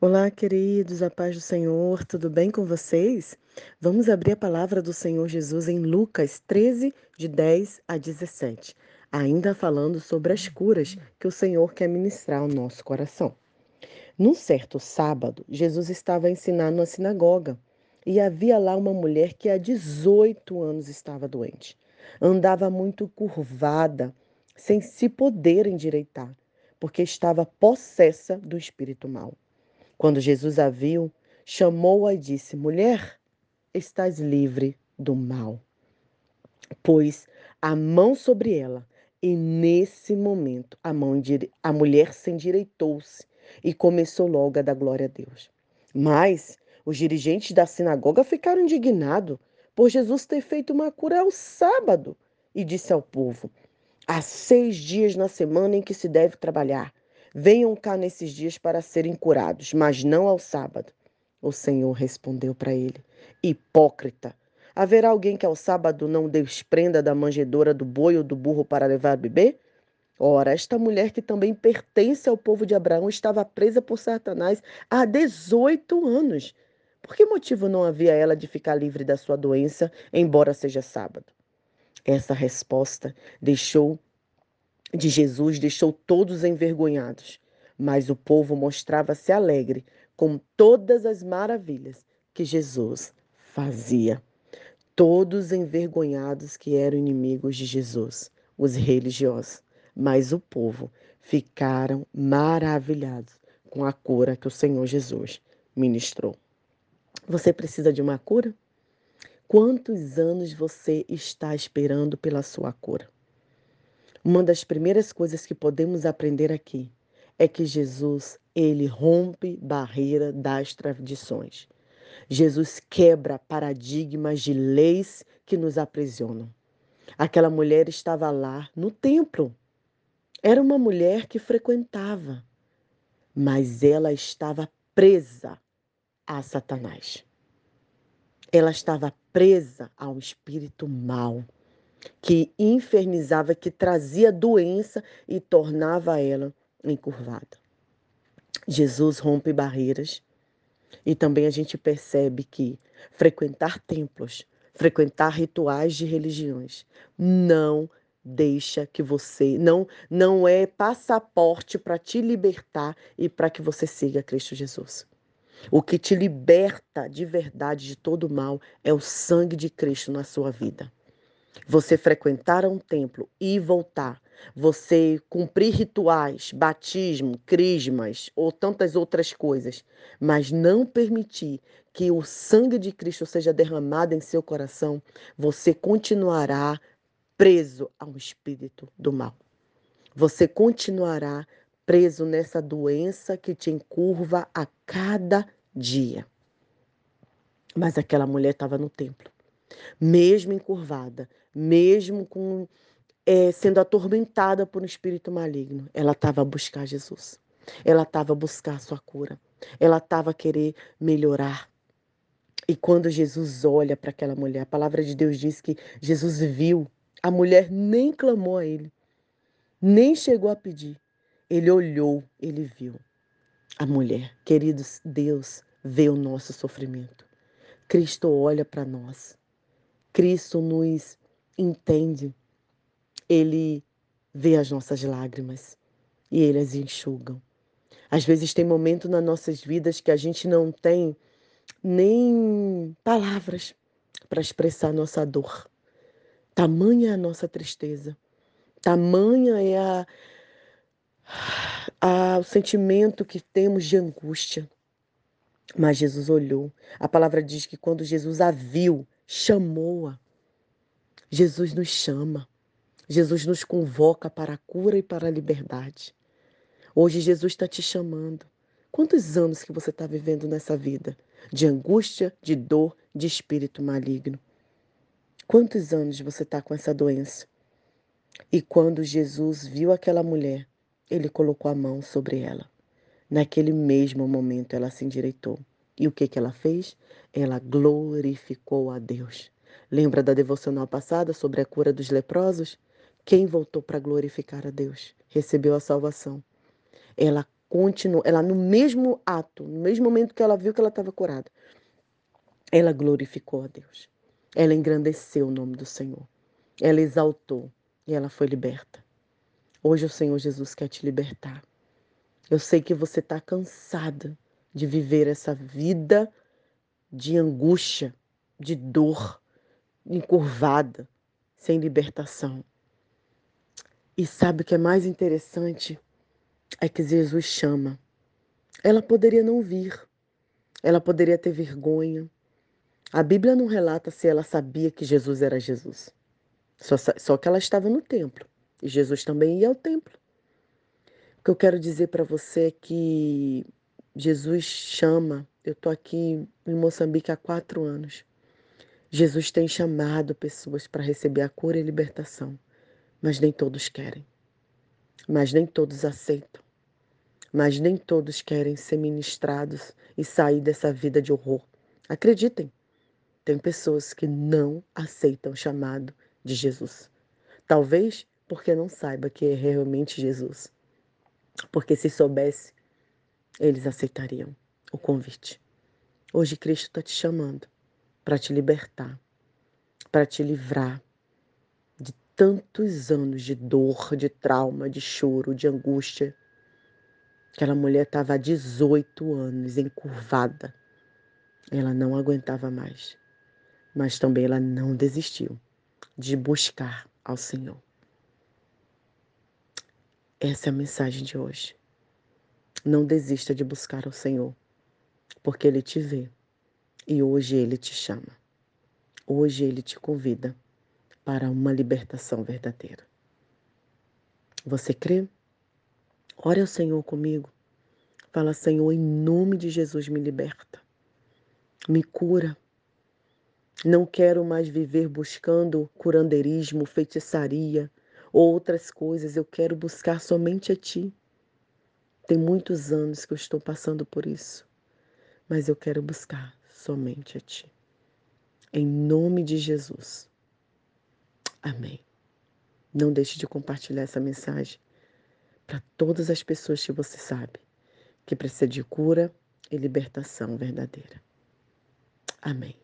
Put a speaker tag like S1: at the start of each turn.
S1: Olá, queridos, a paz do Senhor, tudo bem com vocês? Vamos abrir a palavra do Senhor Jesus em Lucas 13, de 10 a 17, ainda falando sobre as curas que o Senhor quer ministrar ao nosso coração. Num certo sábado, Jesus estava ensinando na sinagoga e havia lá uma mulher que há 18 anos estava doente. Andava muito curvada, sem se poder endireitar, porque estava possessa do espírito mau. Quando Jesus a viu, chamou-a e disse: Mulher, estás livre do mal. Pôs a mão sobre ela, e nesse momento a, mão, a mulher se endireitou-se e começou logo a dar glória a Deus. Mas os dirigentes da sinagoga ficaram indignados por Jesus ter feito uma cura ao sábado e disse ao povo: Há seis dias na semana em que se deve trabalhar. Venham cá nesses dias para serem curados, mas não ao sábado. O Senhor respondeu para ele: Hipócrita, haverá alguém que ao sábado não desprenda da manjedoura do boi ou do burro para levar a beber? Ora, esta mulher que também pertence ao povo de Abraão estava presa por Satanás há 18 anos. Por que motivo não havia ela de ficar livre da sua doença, embora seja sábado? Essa resposta deixou de Jesus deixou todos envergonhados, mas o povo mostrava-se alegre com todas as maravilhas que Jesus fazia. Todos envergonhados que eram inimigos de Jesus, os religiosos, mas o povo ficaram maravilhados com a cura que o Senhor Jesus ministrou. Você precisa de uma cura? Quantos anos você está esperando pela sua cura? Uma das primeiras coisas que podemos aprender aqui é que Jesus, ele rompe barreira das tradições. Jesus quebra paradigmas de leis que nos aprisionam. Aquela mulher estava lá no templo. Era uma mulher que frequentava, mas ela estava presa a Satanás. Ela estava presa ao espírito mau que infernizava, que trazia doença e tornava ela encurvada. Jesus rompe barreiras e também a gente percebe que frequentar templos, frequentar rituais de religiões não deixa que você não não é passaporte para te libertar e para que você siga Cristo Jesus. O que te liberta de verdade de todo mal é o sangue de Cristo na sua vida. Você frequentar um templo e voltar, você cumprir rituais, batismo, crismas ou tantas outras coisas, mas não permitir que o sangue de Cristo seja derramado em seu coração, você continuará preso ao espírito do mal. Você continuará preso nessa doença que te encurva a cada dia. Mas aquela mulher estava no templo mesmo encurvada, mesmo com é, sendo atormentada por um espírito maligno, ela estava a buscar Jesus. Ela estava a buscar a sua cura. Ela estava a querer melhorar. E quando Jesus olha para aquela mulher, a palavra de Deus diz que Jesus viu, a mulher nem clamou a ele, nem chegou a pedir. Ele olhou, ele viu. A mulher, queridos, Deus vê o nosso sofrimento. Cristo olha para nós. Cristo nos entende. Ele vê as nossas lágrimas e ele as enxuga. Às vezes tem momentos nas nossas vidas que a gente não tem nem palavras para expressar nossa dor. Tamanha é a nossa tristeza, tamanha é a, a, o sentimento que temos de angústia. Mas Jesus olhou. A palavra diz que quando Jesus a viu, chamou-a. Jesus nos chama. Jesus nos convoca para a cura e para a liberdade. Hoje Jesus está te chamando. Quantos anos que você está vivendo nessa vida? De angústia, de dor, de espírito maligno. Quantos anos você está com essa doença? E quando Jesus viu aquela mulher, ele colocou a mão sobre ela. Naquele mesmo momento ela se endireitou. E o que, que ela fez? Ela glorificou a Deus. Lembra da devocional passada sobre a cura dos leprosos? Quem voltou para glorificar a Deus recebeu a salvação. Ela continuou, ela no mesmo ato, no mesmo momento que ela viu que ela estava curada, ela glorificou a Deus. Ela engrandeceu o nome do Senhor. Ela exaltou e ela foi liberta. Hoje o Senhor Jesus quer te libertar. Eu sei que você está cansada de viver essa vida de angústia, de dor, encurvada, sem libertação. E sabe o que é mais interessante? É que Jesus chama. Ela poderia não vir, ela poderia ter vergonha. A Bíblia não relata se ela sabia que Jesus era Jesus. Só, só que ela estava no templo. E Jesus também ia ao templo. O que eu quero dizer para você é que Jesus chama. Eu estou aqui em Moçambique há quatro anos. Jesus tem chamado pessoas para receber a cura e a libertação, mas nem todos querem. Mas nem todos aceitam. Mas nem todos querem ser ministrados e sair dessa vida de horror. Acreditem, tem pessoas que não aceitam o chamado de Jesus. Talvez porque não saiba que é realmente Jesus. Porque se soubesse, eles aceitariam o convite. Hoje Cristo está te chamando para te libertar, para te livrar de tantos anos de dor, de trauma, de choro, de angústia. Aquela mulher estava há 18 anos encurvada. Ela não aguentava mais, mas também ela não desistiu de buscar ao Senhor. Essa é a mensagem de hoje. Não desista de buscar ao Senhor, porque Ele te vê e hoje Ele te chama. Hoje Ele te convida para uma libertação verdadeira. Você crê? Ore ao Senhor comigo. Fala, Senhor, em nome de Jesus, me liberta. Me cura. Não quero mais viver buscando curandeirismo, feitiçaria, outras coisas, eu quero buscar somente a Ti. Tem muitos anos que eu estou passando por isso, mas eu quero buscar somente a Ti. Em nome de Jesus. Amém. Não deixe de compartilhar essa mensagem para todas as pessoas que você sabe que precisa de cura e libertação verdadeira. Amém.